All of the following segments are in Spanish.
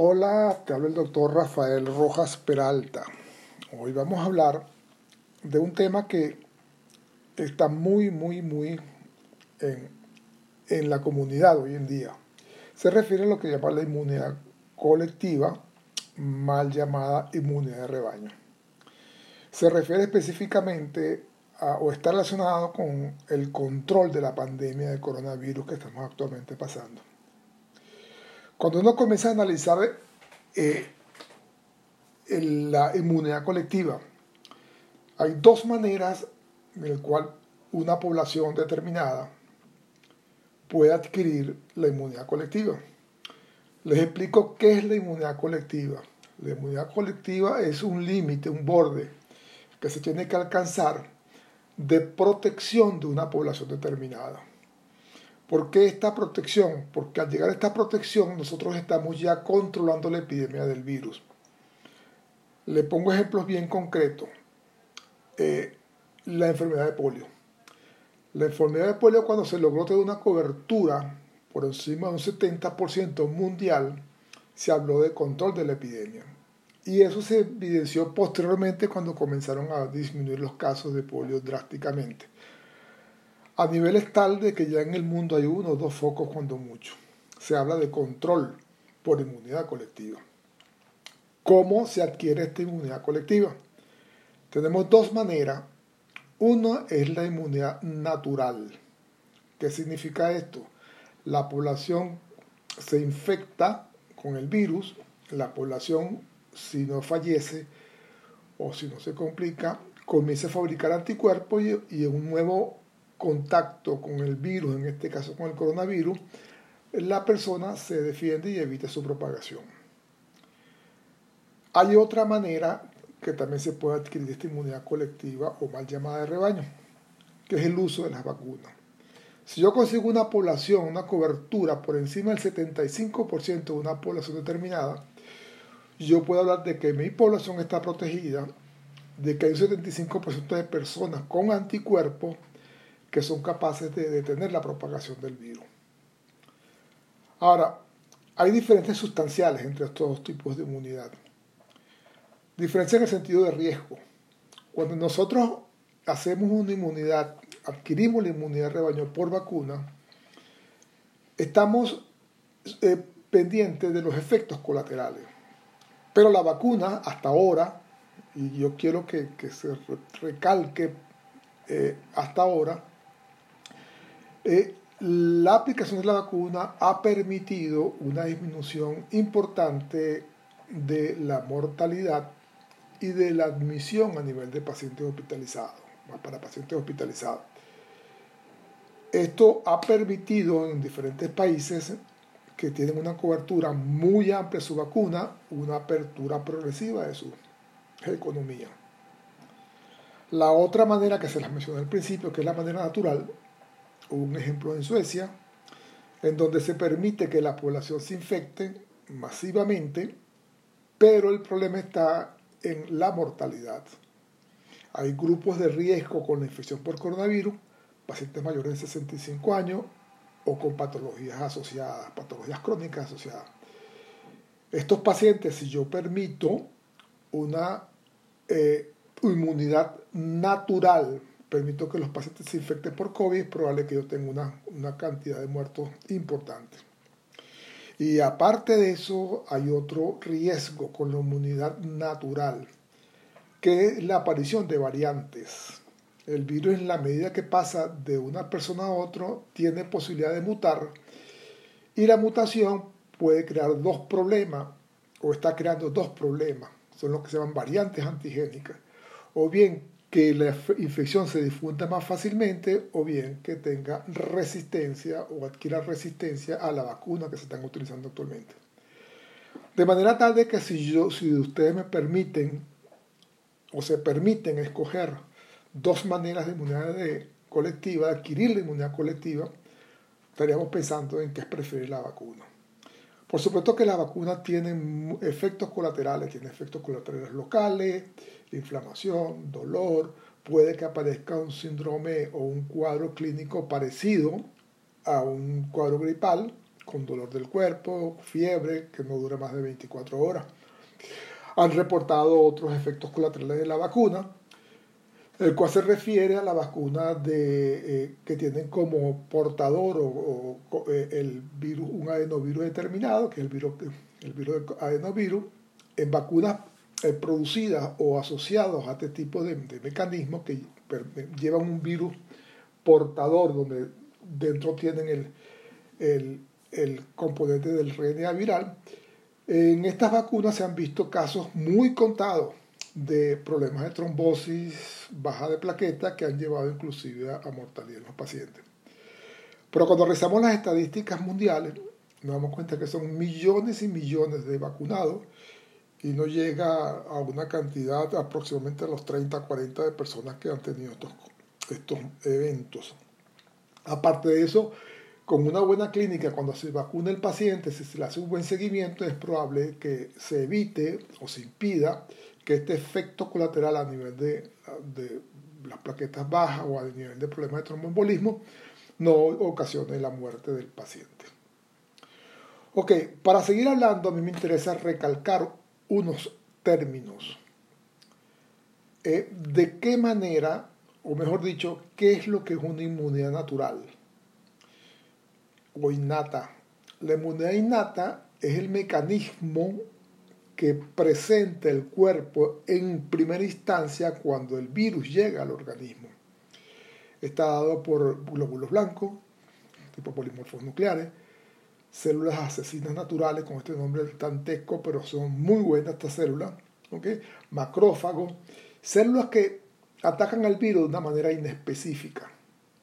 Hola, te habla el doctor Rafael Rojas Peralta. Hoy vamos a hablar de un tema que está muy, muy, muy en, la comunidad hoy en día. Se refiere a lo que llama la inmunidad colectiva, mal llamada inmunidad de rebaño. Se refiere específicamente o está relacionado con el control de la pandemia de coronavirus que estamos actualmente pasando. Cuando uno comienza a analizar eh, la inmunidad colectiva, hay dos maneras en las cuales una población determinada puede adquirir la inmunidad colectiva. Les explico qué es la inmunidad colectiva. La inmunidad colectiva es un límite, un borde que se tiene que alcanzar de protección de una población determinada. ¿Por qué esta protección? Porque al llegar a esta protección nosotros estamos ya controlando la epidemia del virus. Le pongo ejemplos bien concretos. Eh, la enfermedad de polio. La enfermedad de polio cuando se logró tener una cobertura por encima de un 70% mundial, se habló de control de la epidemia. Y eso se evidenció posteriormente cuando comenzaron a disminuir los casos de polio drásticamente a niveles tal de que ya en el mundo hay uno o dos focos cuando mucho. Se habla de control por inmunidad colectiva. ¿Cómo se adquiere esta inmunidad colectiva? Tenemos dos maneras. Una es la inmunidad natural. ¿Qué significa esto? La población se infecta con el virus, la población si no fallece o si no se complica, comienza a fabricar anticuerpos y, y un nuevo contacto con el virus, en este caso con el coronavirus, la persona se defiende y evita su propagación. Hay otra manera que también se puede adquirir esta inmunidad colectiva o mal llamada de rebaño, que es el uso de las vacunas. Si yo consigo una población, una cobertura por encima del 75% de una población determinada, yo puedo hablar de que mi población está protegida, de que hay un 75% de personas con anticuerpos que son capaces de detener la propagación del virus. Ahora, hay diferencias sustanciales entre estos dos tipos de inmunidad. Diferencia en el sentido de riesgo. Cuando nosotros hacemos una inmunidad, adquirimos la inmunidad rebaño por vacuna, estamos eh, pendientes de los efectos colaterales. Pero la vacuna, hasta ahora, y yo quiero que, se recalque eh, hasta ahora, eh, la aplicación de la vacuna ha permitido una disminución importante de la mortalidad y de la admisión a nivel de pacientes hospitalizados, para pacientes hospitalizados. Esto ha permitido en diferentes países que tienen una cobertura muy amplia de su vacuna, una apertura progresiva de su economía. La otra manera que se las mencioné al principio, que es la manera natural, un ejemplo en Suecia, en donde se permite que la población se infecte masivamente, pero el problema está en la mortalidad. Hay grupos de riesgo con la infección por coronavirus, pacientes mayores de 65 años o con patologías asociadas, patologías crónicas asociadas. Estos pacientes, si yo permito una eh, inmunidad natural permito que los pacientes se infecten por COVID, es probable que yo tenga una, una cantidad de muertos importante. Y aparte de eso, hay otro riesgo con la inmunidad natural, que es la aparición de variantes. El virus, en la medida que pasa de una persona a otra, tiene posibilidad de mutar y la mutación puede crear dos problemas, o está creando dos problemas, son los que se llaman variantes antigénicas. O bien que la infección se difunda más fácilmente o bien que tenga resistencia o adquiera resistencia a la vacuna que se están utilizando actualmente. De manera tal de que si, yo, si ustedes me permiten o se permiten escoger dos maneras de inmunidad colectiva, de adquirir la inmunidad colectiva, estaríamos pensando en qué es preferir la vacuna. Por supuesto que la vacuna tiene efectos colaterales, tiene efectos colaterales locales, inflamación, dolor, puede que aparezca un síndrome o un cuadro clínico parecido a un cuadro gripal con dolor del cuerpo, fiebre que no dura más de 24 horas. Han reportado otros efectos colaterales de la vacuna, el cual se refiere a la vacuna de, eh, que tienen como portador o, eh, el virus, un adenovirus determinado, que es el virus, el virus adenovirus, en vacunas eh, producidas o asociados a este tipo de, mecanismos que llevan un virus portador donde dentro tienen el, el componente del RNA viral. En estas vacunas se han visto casos muy contados de problemas de trombosis, baja de plaquetas que han llevado inclusive a mortalidad en los pacientes. Pero cuando revisamos las estadísticas mundiales, nos damos cuenta que son millones y millones de vacunados y no llega a una cantidad aproximadamente a los 30, 40 de personas que han tenido estos, estos eventos. Aparte de eso, con una buena clínica, cuando se vacuna el paciente, si se le hace un buen seguimiento, es probable que se evite o se impida que este efecto colateral a nivel de, de las plaquetas bajas o a nivel de problemas de tromboembolismo no ocasione la muerte del paciente. Ok, para seguir hablando, a mí me interesa recalcar unos términos. Eh, ¿De qué manera, o mejor dicho, qué es lo que es una inmunidad natural o innata? La inmunidad innata es el mecanismo que presenta el cuerpo en primera instancia cuando el virus llega al organismo. Está dado por glóbulos blancos, tipo polimorfos nucleares, células asesinas naturales, con este nombre tantesco, pero son muy buenas estas células, ¿okay? macrófagos, células que atacan al virus de una manera inespecífica.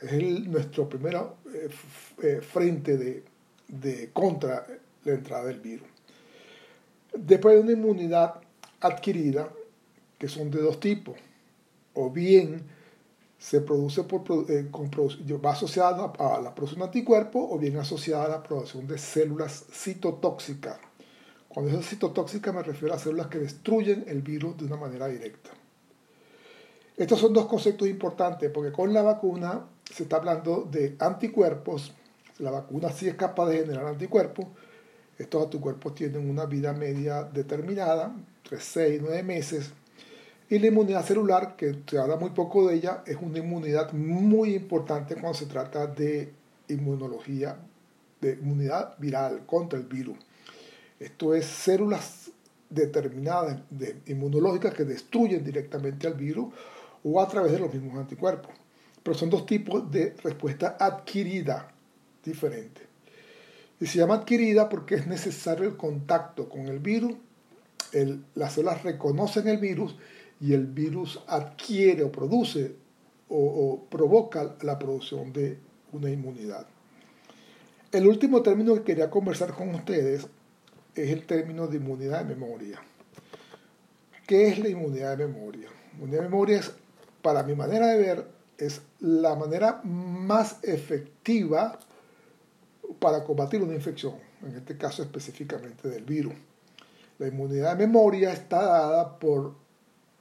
Es nuestro primer eh, eh, frente de, de contra la entrada del virus. Después de una inmunidad adquirida, que son de dos tipos, o bien se produce por, eh, va asociada a la producción de anticuerpos o bien asociada a la producción de células citotóxicas. Cuando es citotóxica me refiero a células que destruyen el virus de una manera directa. Estos son dos conceptos importantes porque con la vacuna se está hablando de anticuerpos. La vacuna sí es capaz de generar anticuerpos. Estos anticuerpos tienen una vida media determinada, entre 6 y 9 meses y la inmunidad celular, que se habla muy poco de ella, es una inmunidad muy importante cuando se trata de inmunología, de inmunidad viral contra el virus. Esto es células determinadas de inmunológicas que destruyen directamente al virus o a través de los mismos anticuerpos. Pero son dos tipos de respuesta adquirida diferente. Y se llama adquirida porque es necesario el contacto con el virus. las células reconocen el virus y el virus adquiere o produce o, provoca la producción de una inmunidad. El último término que quería conversar con ustedes es el término de inmunidad de memoria. ¿Qué es la inmunidad de memoria? inmunidad de memoria es, para mi manera de ver, es la manera más efectiva para combatir una infección, en este caso específicamente del virus. La inmunidad de memoria está dada por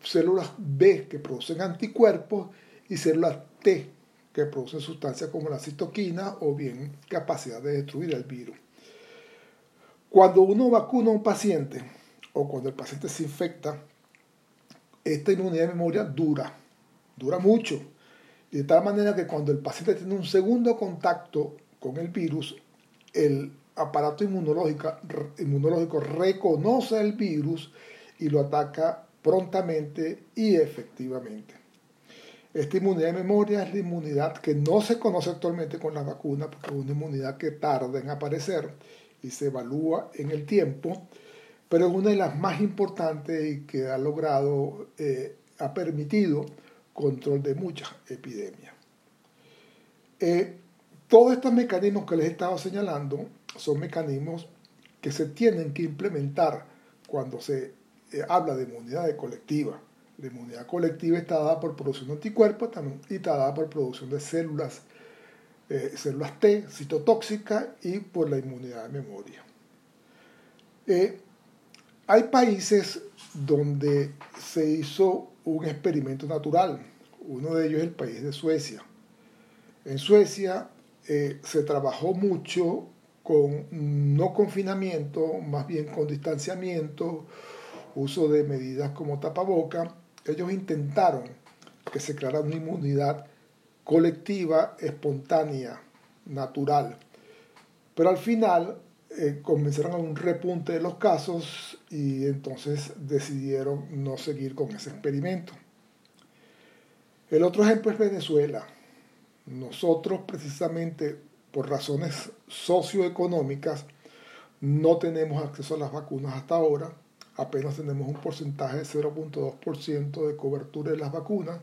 células B que producen anticuerpos y células T que producen sustancias como la citoquina o bien capacidad de destruir el virus. Cuando uno vacuna a un paciente o cuando el paciente se infecta, esta inmunidad de memoria dura, dura mucho. De tal manera que cuando el paciente tiene un segundo contacto con el virus, el aparato inmunológico, inmunológico reconoce el virus y lo ataca prontamente y efectivamente. Esta inmunidad de memoria es la inmunidad que no se conoce actualmente con la vacuna, porque es una inmunidad que tarda en aparecer y se evalúa en el tiempo, pero es una de las más importantes y que ha logrado, eh, ha permitido control de muchas epidemias. Eh, todos estos mecanismos que les he estado señalando son mecanismos que se tienen que implementar cuando se eh, habla de inmunidad colectiva. La inmunidad colectiva está dada por producción de anticuerpos también, y está dada por producción de células, eh, células T, citotóxicas y por la inmunidad de memoria. Eh, hay países donde se hizo un experimento natural. Uno de ellos es el país de Suecia. En Suecia se trabajó mucho con no confinamiento, más bien con distanciamiento, uso de medidas como tapaboca, ellos intentaron que se creara una inmunidad colectiva, espontánea, natural. Pero al final eh, comenzaron a un repunte de los casos y entonces decidieron no seguir con ese experimento. El otro ejemplo es Venezuela. Nosotros precisamente por razones socioeconómicas no tenemos acceso a las vacunas hasta ahora. Apenas tenemos un porcentaje de 0.2% de cobertura de las vacunas.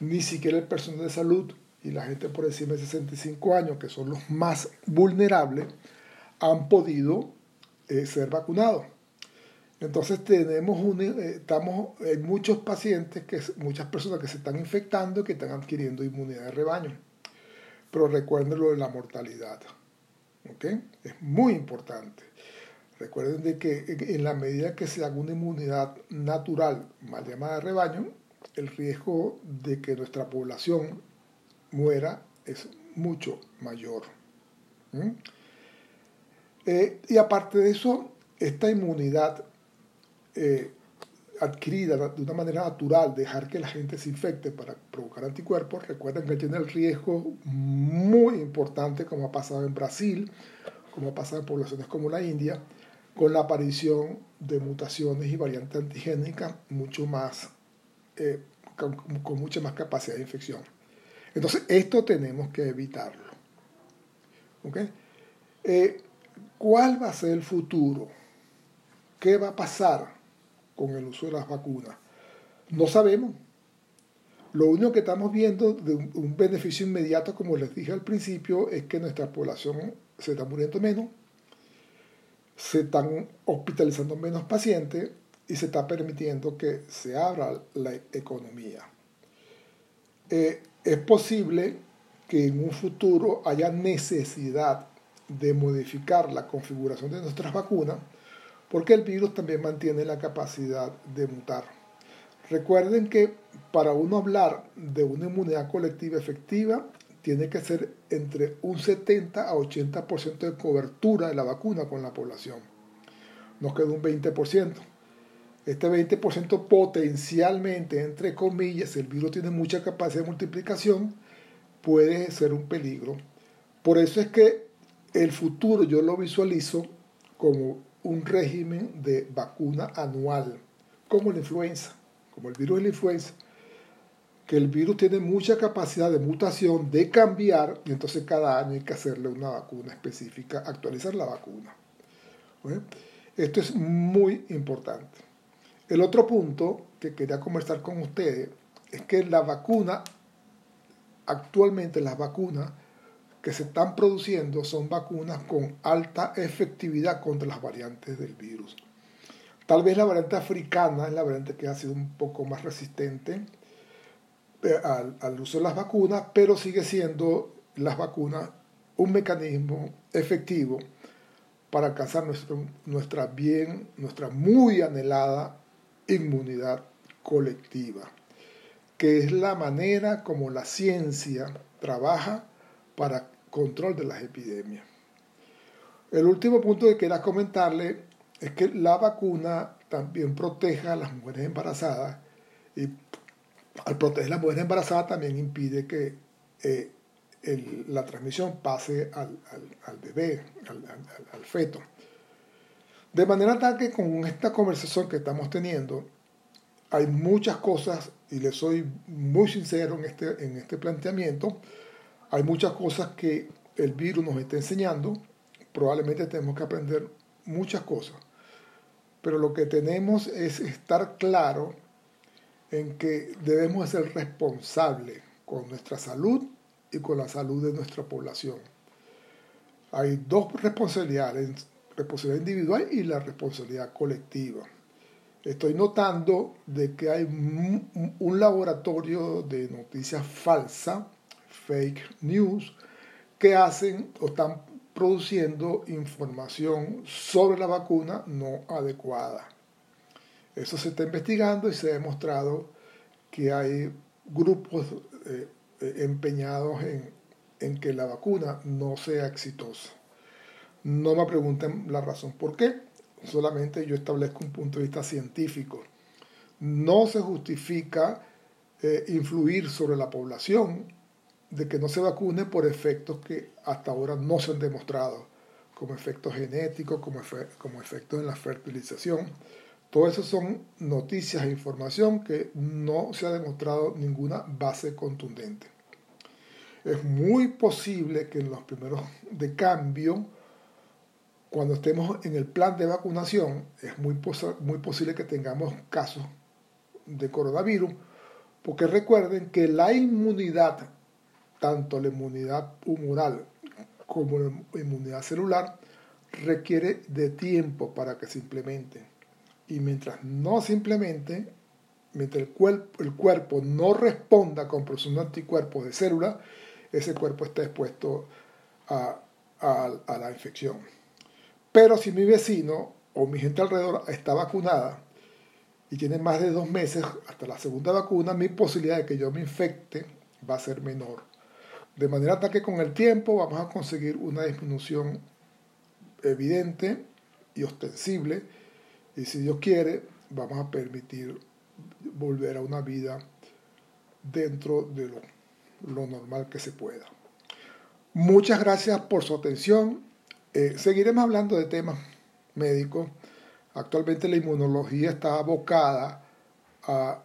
Ni siquiera el personal de salud y la gente por encima de 65 años, que son los más vulnerables, han podido eh, ser vacunados. Entonces tenemos un, eh, estamos, hay muchos pacientes, que, muchas personas que se están infectando y que están adquiriendo inmunidad de rebaño. Pero recuerden lo de la mortalidad. Es muy importante. Recuerden de que en la medida que se haga una inmunidad natural, mal llamada de rebaño, el riesgo de que nuestra población muera es mucho mayor. Eh, y aparte de eso, esta inmunidad eh, adquirida de una manera natural, dejar que la gente se infecte para provocar anticuerpos, recuerden que tiene el riesgo muy importante, como ha pasado en Brasil, como ha pasado en poblaciones como la India, con la aparición de mutaciones y variantes antigénicas mucho más, eh, con, mucha más capacidad de infección. Entonces, esto tenemos que evitarlo. Eh, ¿Cuál va a ser el futuro? ¿Qué va a pasar con el uso de las vacunas? No sabemos. Lo único que estamos viendo de un beneficio inmediato, como les dije al principio, es que nuestra población se está muriendo menos, se están hospitalizando menos pacientes y se está permitiendo que se abra la economía. Eh, es posible que en un futuro haya necesidad de modificar la configuración de nuestras vacunas porque el virus también mantiene la capacidad de mutar. Recuerden que para uno hablar de una inmunidad colectiva efectiva, tiene que ser entre un 70 a 80% de cobertura de la vacuna con la población. Nos queda un 20%. Este 20% potencialmente, entre comillas, el virus tiene mucha capacidad de multiplicación, puede ser un peligro. Por eso es que el futuro yo lo visualizo como un régimen de vacuna anual, como la influenza, como el virus de la influenza, que el virus tiene mucha capacidad de mutación, de cambiar, y entonces cada año hay que hacerle una vacuna específica, actualizar la vacuna. Esto es muy importante. El otro punto que quería conversar con ustedes es que la vacuna, actualmente las vacunas que se están produciendo son vacunas con alta efectividad contra las variantes del virus. Tal vez la variante africana es la variante que ha sido un poco más resistente eh, al, uso de las vacunas, pero sigue siendo las vacunas un mecanismo efectivo para alcanzar nuestra bien, nuestra muy anhelada inmunidad colectiva, que es la manera como la ciencia trabaja para control de las epidemias. El último punto que quería comentarle es que la vacuna también protege a las mujeres embarazadas y al proteger a las mujeres embarazadas también impide que eh, la transmisión pase al, bebé, al, feto. De manera tal que con esta conversación que estamos teniendo, hay muchas cosas, y le soy muy sincero en este, en este planteamiento, hay muchas cosas que el virus nos está enseñando. Probablemente tenemos que aprender muchas cosas. Pero lo que tenemos es estar claro en que debemos ser responsables con nuestra salud y con la salud de nuestra población. Hay dos responsabilidades, responsabilidad individual y la responsabilidad colectiva. Estoy notando de que hay un laboratorio de noticias falsas fake news que hacen o están produciendo información sobre la vacuna no adecuada. Eso se está investigando y se ha demostrado que hay grupos eh, eh, empeñados en, en que la vacuna no sea exitosa. No me pregunten la razón por qué, solamente yo establezco un punto de vista científico. No se justifica eh, influir sobre la población de que no se vacune por efectos que hasta ahora no se han demostrado, como efectos genéticos, como, como efectos en la fertilización. Todo eso son noticias e información que no se ha demostrado ninguna base contundente. Es muy posible que en los primeros de cambio, cuando estemos en el plan de vacunación, es muy, muy posible que tengamos casos de coronavirus, porque recuerden que la inmunidad, tanto la inmunidad humoral como la inmunidad celular, requiere de tiempo para que se implemente. Y mientras no se implemente, mientras el, el cuerpo no responda con producción de anticuerpos de células, ese cuerpo está expuesto a, a la infección. Pero si mi vecino o mi gente alrededor está vacunada, y tiene más de dos meses hasta la segunda vacuna, mi posibilidad de que yo me infecte va a ser menor. De manera tal que con el tiempo vamos a conseguir una disminución evidente y ostensible y si Dios quiere vamos a permitir volver a una vida dentro de lo, lo normal que se pueda. Muchas gracias por su atención. Eh, seguiremos hablando de temas médicos Actualmente la inmunología está abocada a,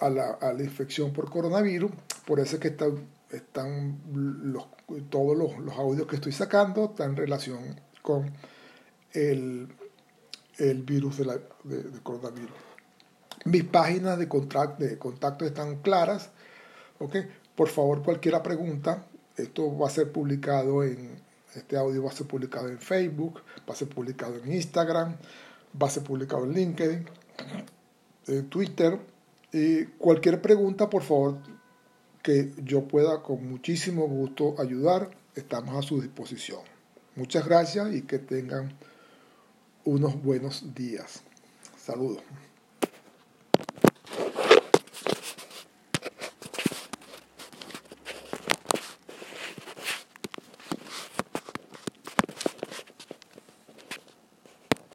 la, infección por coronavirus, por eso es que están los, todos los, audios que estoy sacando están en relación con el, virus de, coronavirus. Mis páginas de, de contacto están claras. Por favor, cualquier pregunta, esto va a ser publicado en, este audio va a ser publicado en Facebook, va a ser publicado en Instagram, va a ser publicado en LinkedIn, en Twitter. Y cualquier pregunta, por favor, que yo pueda con muchísimo gusto ayudar, estamos a su disposición. Muchas gracias y que tengan unos buenos días. Saludos.